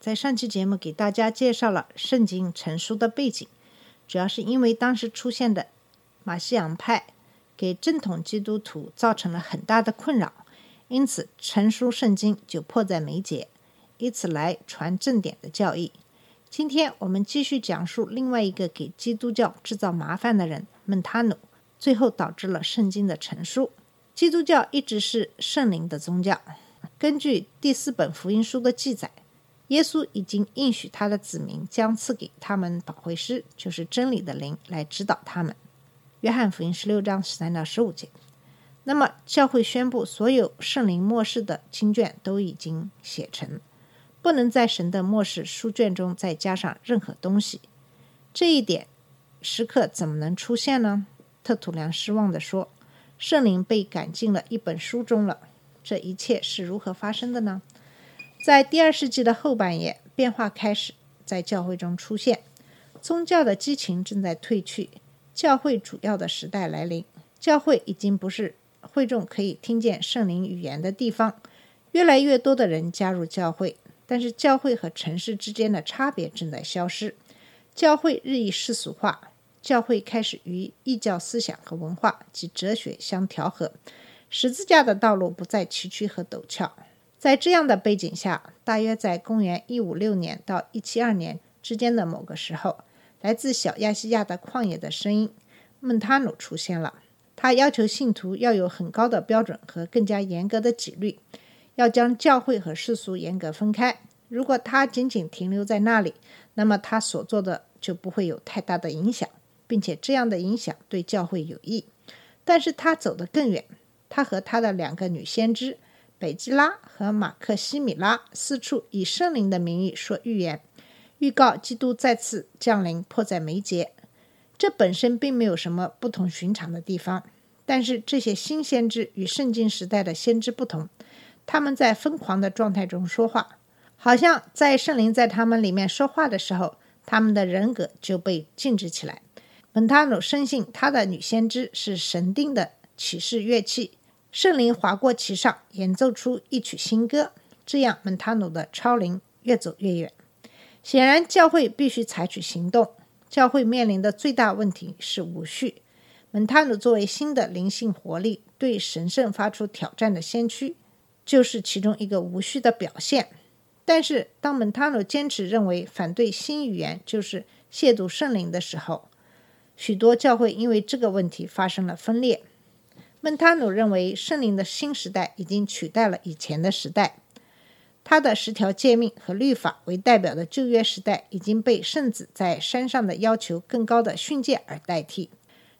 在上期节目给大家介绍了圣经成书的背景，主要是因为当时出现的马西洋派给正统基督徒造成了很大的困扰，因此成书圣经就迫在眉睫，以此来传正典的教义。今天我们继续讲述另外一个给基督教制造麻烦的人孟塔努，最后导致了圣经的成书。基督教一直是圣灵的宗教。根据第四本福音书的记载，耶稣已经应许他的子民将赐给他们保惠师，就是真理的灵，来指导他们。约翰福音十六章十三到十五节。那么，教会宣布所有圣灵末世的经卷都已经写成，不能在神的末世书卷中再加上任何东西。这一点时刻怎么能出现呢？特土良失望地说：“圣灵被赶进了一本书中了。”这一切是如何发生的呢？在第二世纪的后半叶，变化开始在教会中出现，宗教的激情正在褪去，教会主要的时代来临。教会已经不是会众可以听见圣灵语言的地方，越来越多的人加入教会，但是教会和城市之间的差别正在消失，教会日益世俗化，教会开始与异教思想和文化及哲学相调和。十字架的道路不再崎岖和陡峭。在这样的背景下，大约在公元一五六年到一七二年之间的某个时候，来自小亚细亚的旷野的声音孟塔努出现了。他要求信徒要有很高的标准和更加严格的纪律，要将教会和世俗严格分开。如果他仅仅停留在那里，那么他所做的就不会有太大的影响，并且这样的影响对教会有益。但是他走得更远。他和他的两个女先知北基拉和马克西米拉四处以圣灵的名义说预言，预告基督再次降临，迫在眉睫。这本身并没有什么不同寻常的地方，但是这些新先知与圣经时代的先知不同，他们在疯狂的状态中说话，好像在圣灵在他们里面说话的时候，他们的人格就被禁止起来。本塔努深信他的女先知是神定的启示乐器。圣灵划过其上，演奏出一曲新歌，这样蒙塔努的超灵越走越远。显然，教会必须采取行动。教会面临的最大问题是无序。蒙塔努作为新的灵性活力，对神圣发出挑战的先驱，就是其中一个无序的表现。但是，当蒙塔努坚持认为反对新语言就是亵渎圣灵的时候，许多教会因为这个问题发生了分裂。孟塔努认为，圣灵的新时代已经取代了以前的时代。他的十条诫命和律法为代表的旧约时代已经被圣子在山上的要求更高的训诫而代替。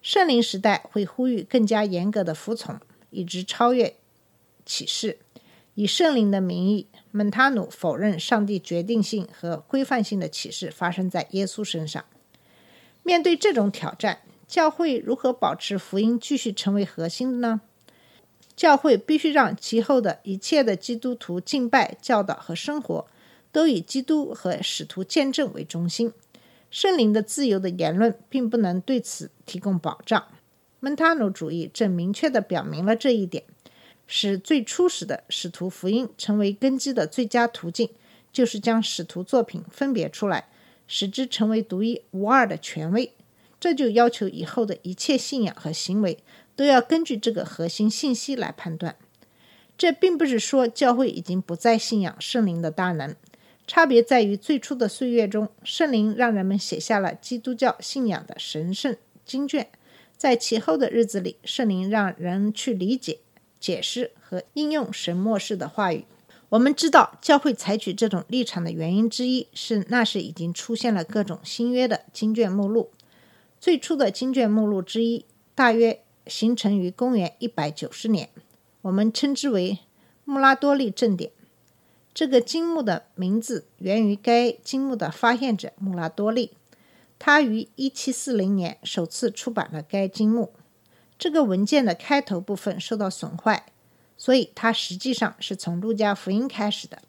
圣灵时代会呼吁更加严格的服从，以致超越启示。以圣灵的名义，蒙塔努否认上帝决定性和规范性的启示发生在耶稣身上。面对这种挑战，教会如何保持福音继续成为核心呢？教会必须让其后的一切的基督徒敬拜、教导和生活都以基督和使徒见证为中心。圣灵的自由的言论并不能对此提供保障。蒙塔努主义正明确地表明了这一点，使最初始的使徒福音成为根基的最佳途径，就是将使徒作品分别出来，使之成为独一无二的权威。这就要求以后的一切信仰和行为都要根据这个核心信息来判断。这并不是说教会已经不再信仰圣灵的大能，差别在于最初的岁月中，圣灵让人们写下了基督教信仰的神圣经卷；在其后的日子里，圣灵让人去理解、解释和应用神末世的话语。我们知道，教会采取这种立场的原因之一是，那时已经出现了各种新约的经卷目录。最初的经卷目录之一，大约形成于公元一百九十年，我们称之为穆拉多利正典。这个经目的名字源于该经目的发现者穆拉多利。他于1740年首次出版了该经目。这个文件的开头部分受到损坏，所以它实际上是从路加福音开始的。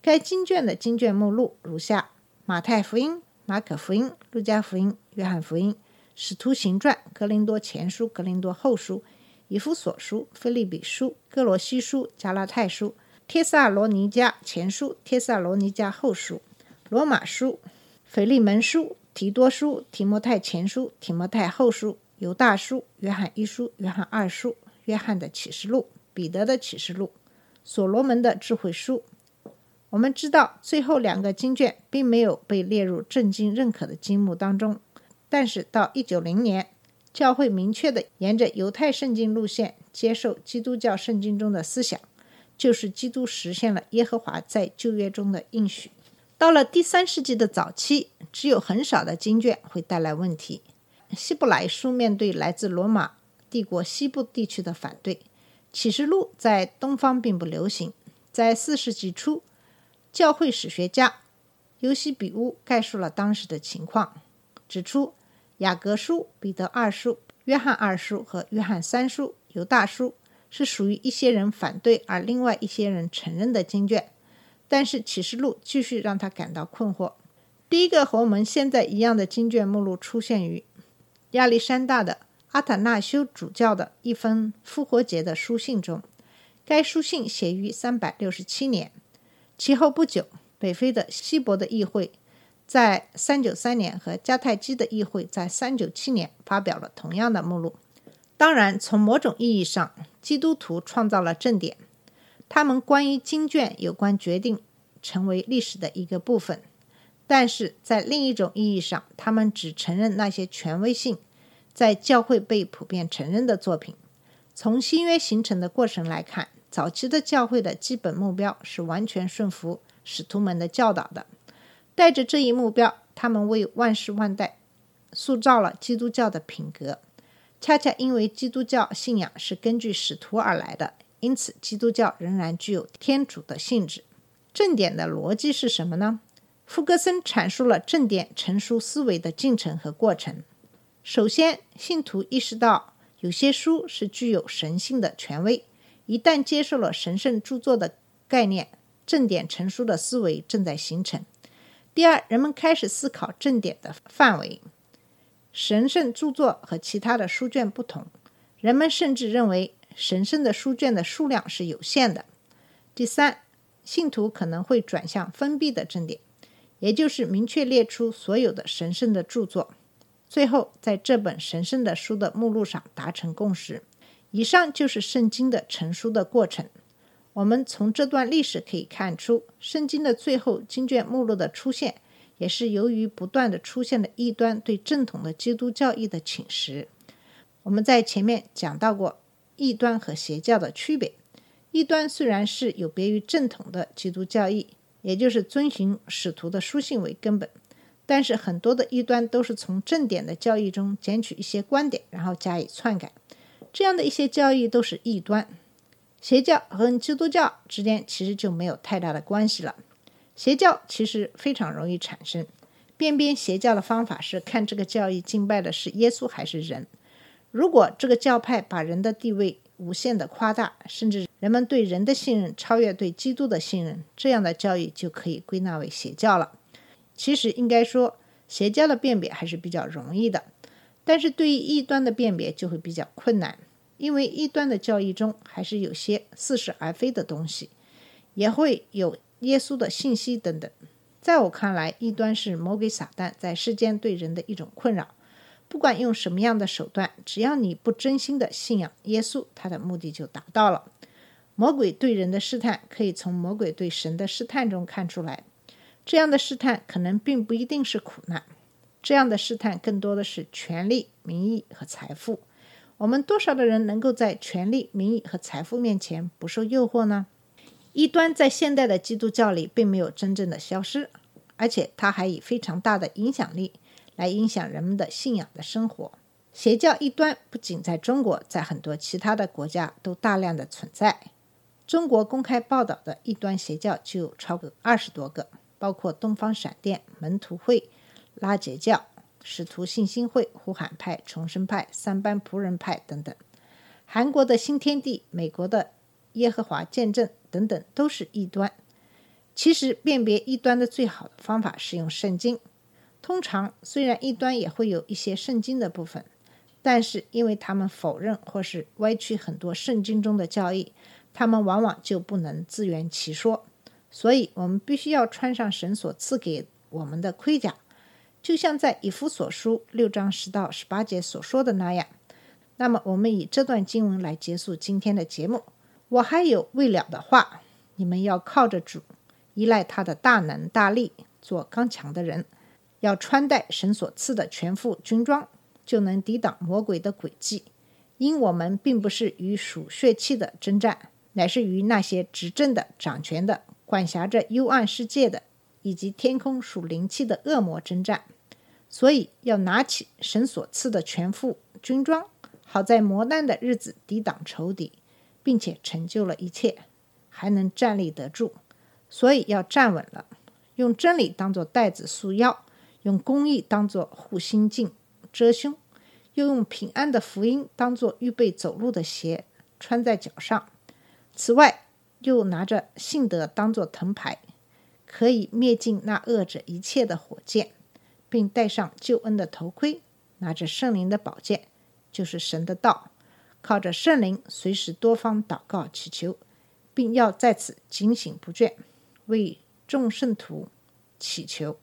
该经卷的经卷目录如下：马太福音、马可福音、路加福音、约翰福音、使徒行传、格林多前书、格林多后书、以弗所书、菲利比书、哥罗西书、加拉太书、帖萨罗尼迦前书、帖萨罗尼迦后书、罗马书、腓利门书、提多书、提摩太前书、提摩太后书、犹大书、约翰一书、约翰二书、约翰的启示录、彼得的启示录、所罗门的智慧书。我们知道，最后两个经卷并没有被列入正经认可的经目当中，但是到一九零年，教会明确的沿着犹太圣经路线接受基督教圣经中的思想，就是基督实现了耶和华在旧约中的应许。到了第三世纪的早期，只有很少的经卷会带来问题。希伯来书面对来自罗马帝国西部地区的反对，启示录在东方并不流行。在四世纪初。教会史学家尤西比乌概述了当时的情况，指出雅各书、彼得二书、约翰二书和约翰三书、犹大书是属于一些人反对而另外一些人承认的经卷，但是启示录继续让他感到困惑。第一个和我们现在一样的经卷目录出现于亚历山大的阿塔纳修主教的一封复活节的书信中，该书信写于三百六十七年。其后不久，北非的希伯的议会，在三九三年和迦太基的议会在三九七年发表了同样的目录。当然，从某种意义上，基督徒创造了正典，他们关于经卷有关决定成为历史的一个部分。但是在另一种意义上，他们只承认那些权威性在教会被普遍承认的作品。从新约形成的过程来看。早期的教会的基本目标是完全顺服使徒们的教导的，带着这一目标，他们为万世万代塑造了基督教的品格。恰恰因为基督教信仰是根据使徒而来的，因此基督教仍然具有天主的性质。正典的逻辑是什么呢？福格森阐述了正典成书思维的进程和过程。首先，信徒意识到有些书是具有神性的权威。一旦接受了神圣著作的概念，正典成书的思维正在形成。第二，人们开始思考正典的范围。神圣著作和其他的书卷不同，人们甚至认为神圣的书卷的数量是有限的。第三，信徒可能会转向封闭的正典，也就是明确列出所有的神圣的著作，最后在这本神圣的书的目录上达成共识。以上就是圣经的成书的过程。我们从这段历史可以看出，圣经的最后经卷目录的出现，也是由于不断的出现的异端对正统的基督教义的侵蚀。我们在前面讲到过异端和邪教的区别。异端虽然是有别于正统的基督教义，也就是遵循使徒的书信为根本，但是很多的异端都是从正典的教义中捡取一些观点，然后加以篡改。这样的一些教义都是异端，邪教和基督教之间其实就没有太大的关系了。邪教其实非常容易产生，辨别邪教的方法是看这个教义敬拜的是耶稣还是人。如果这个教派把人的地位无限的夸大，甚至人们对人的信任超越对基督的信任，这样的教义就可以归纳为邪教了。其实应该说，邪教的辨别还是比较容易的。但是对于异端的辨别就会比较困难，因为异端的教义中还是有些似是而非的东西，也会有耶稣的信息等等。在我看来，异端是魔鬼撒旦在世间对人的一种困扰。不管用什么样的手段，只要你不真心的信仰耶稣，他的目的就达到了。魔鬼对人的试探，可以从魔鬼对神的试探中看出来。这样的试探可能并不一定是苦难。这样的试探更多的是权力、名义和财富。我们多少的人能够在权力、名义和财富面前不受诱惑呢？异端在现代的基督教里并没有真正的消失，而且它还以非常大的影响力来影响人们的信仰的生活。邪教异端不仅在中国，在很多其他的国家都大量的存在。中国公开报道的异端邪教就有超过二十多个，包括东方闪电、门徒会。拉结教、使徒信心会、呼喊派、重生派、三班仆人派等等；韩国的新天地、美国的耶和华见证等等，都是异端。其实，辨别异端的最好的方法是用圣经。通常，虽然异端也会有一些圣经的部分，但是因为他们否认或是歪曲很多圣经中的教义，他们往往就不能自圆其说。所以，我们必须要穿上神所赐给我们的盔甲，就像在以弗所书六章十到十八节所说的那样。那么，我们以这段经文来结束今天的节目。我还有未了的话：你们要靠着主，依赖他的大能大力，做刚强的人。要穿戴神所赐的全副军装，就能抵挡魔鬼的诡计。因我们并不是与属血气的征战，乃是与那些执政的、掌权的。管辖着幽暗世界的，以及天空属灵气的恶魔征战，所以要拿起神所赐的全副军装，好在磨难的日子抵挡仇敌，并且成就了一切，还能站立得住。所以要站稳了，用真理当做带子束腰，用公义当做护心镜遮胸，又用平安的福音当做预备走路的鞋穿在脚上。此外，又拿着信德当作藤牌，可以灭尽那恶者一切的火箭，并戴上救恩的头盔，拿着圣灵的宝剑，就是神的道，靠着圣灵随时多方祷告祈求，并要在此警醒不倦，为众圣徒祈求。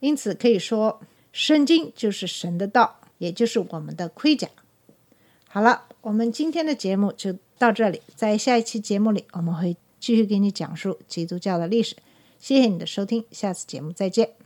因此可以说，圣经就是神的道，也就是我们的盔甲。好了，我们今天的节目就。到这里，在下一期节目里，我们会继续给你讲述基督教的历史。谢谢你的收听，下次节目再见。